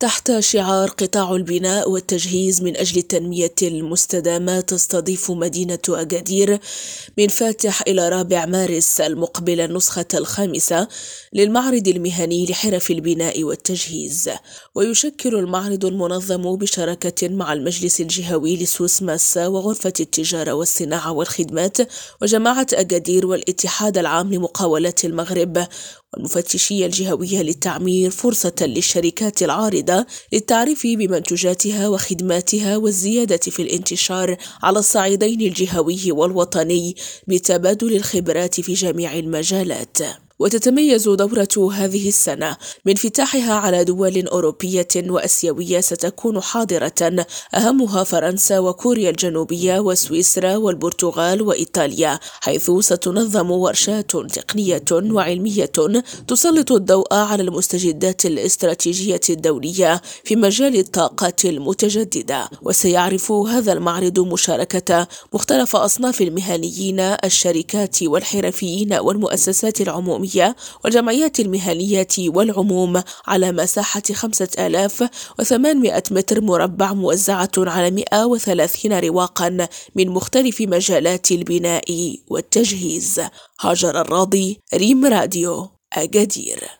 تحت شعار قطاع البناء والتجهيز من أجل التنمية المستدامة تستضيف مدينة أكادير من فاتح إلى رابع مارس المقبل النسخة الخامسة للمعرض المهني لحرف البناء والتجهيز. ويشكل المعرض المنظم بشراكة مع المجلس الجهوي لسوس ماسا وغرفة التجارة والصناعة والخدمات وجماعة أكادير والاتحاد العام لمقاولات المغرب والمفتشية الجهوية للتعمير فرصة للشركات العارضة للتعريف بمنتجاتها وخدماتها والزيادة في الانتشار على الصعيدين الجهوي والوطني بتبادل الخبرات في جميع المجالات. وتتميز دورة هذه السنة بانفتاحها على دول أوروبية وأسيوية ستكون حاضرة. أهمها فرنسا وكوريا الجنوبية وسويسرا والبرتغال وإيطاليا حيث ستنظم ورشات تقنية وعلمية تسلط الضوء على المستجدات الاستراتيجية الدولية في مجال الطاقات المتجددة. وسيعرف هذا المعرض مشاركة مختلف أصناف المهنيين الشركات والحرفيين والمؤسسات العمومية العمومية والجمعيات المهنية والعموم على مساحة خمسة آلاف وثمانمائة متر مربع موزعة على 130 رواقا من مختلف مجالات البناء والتجهيز. هاجر الراضي ريم راديو أجدير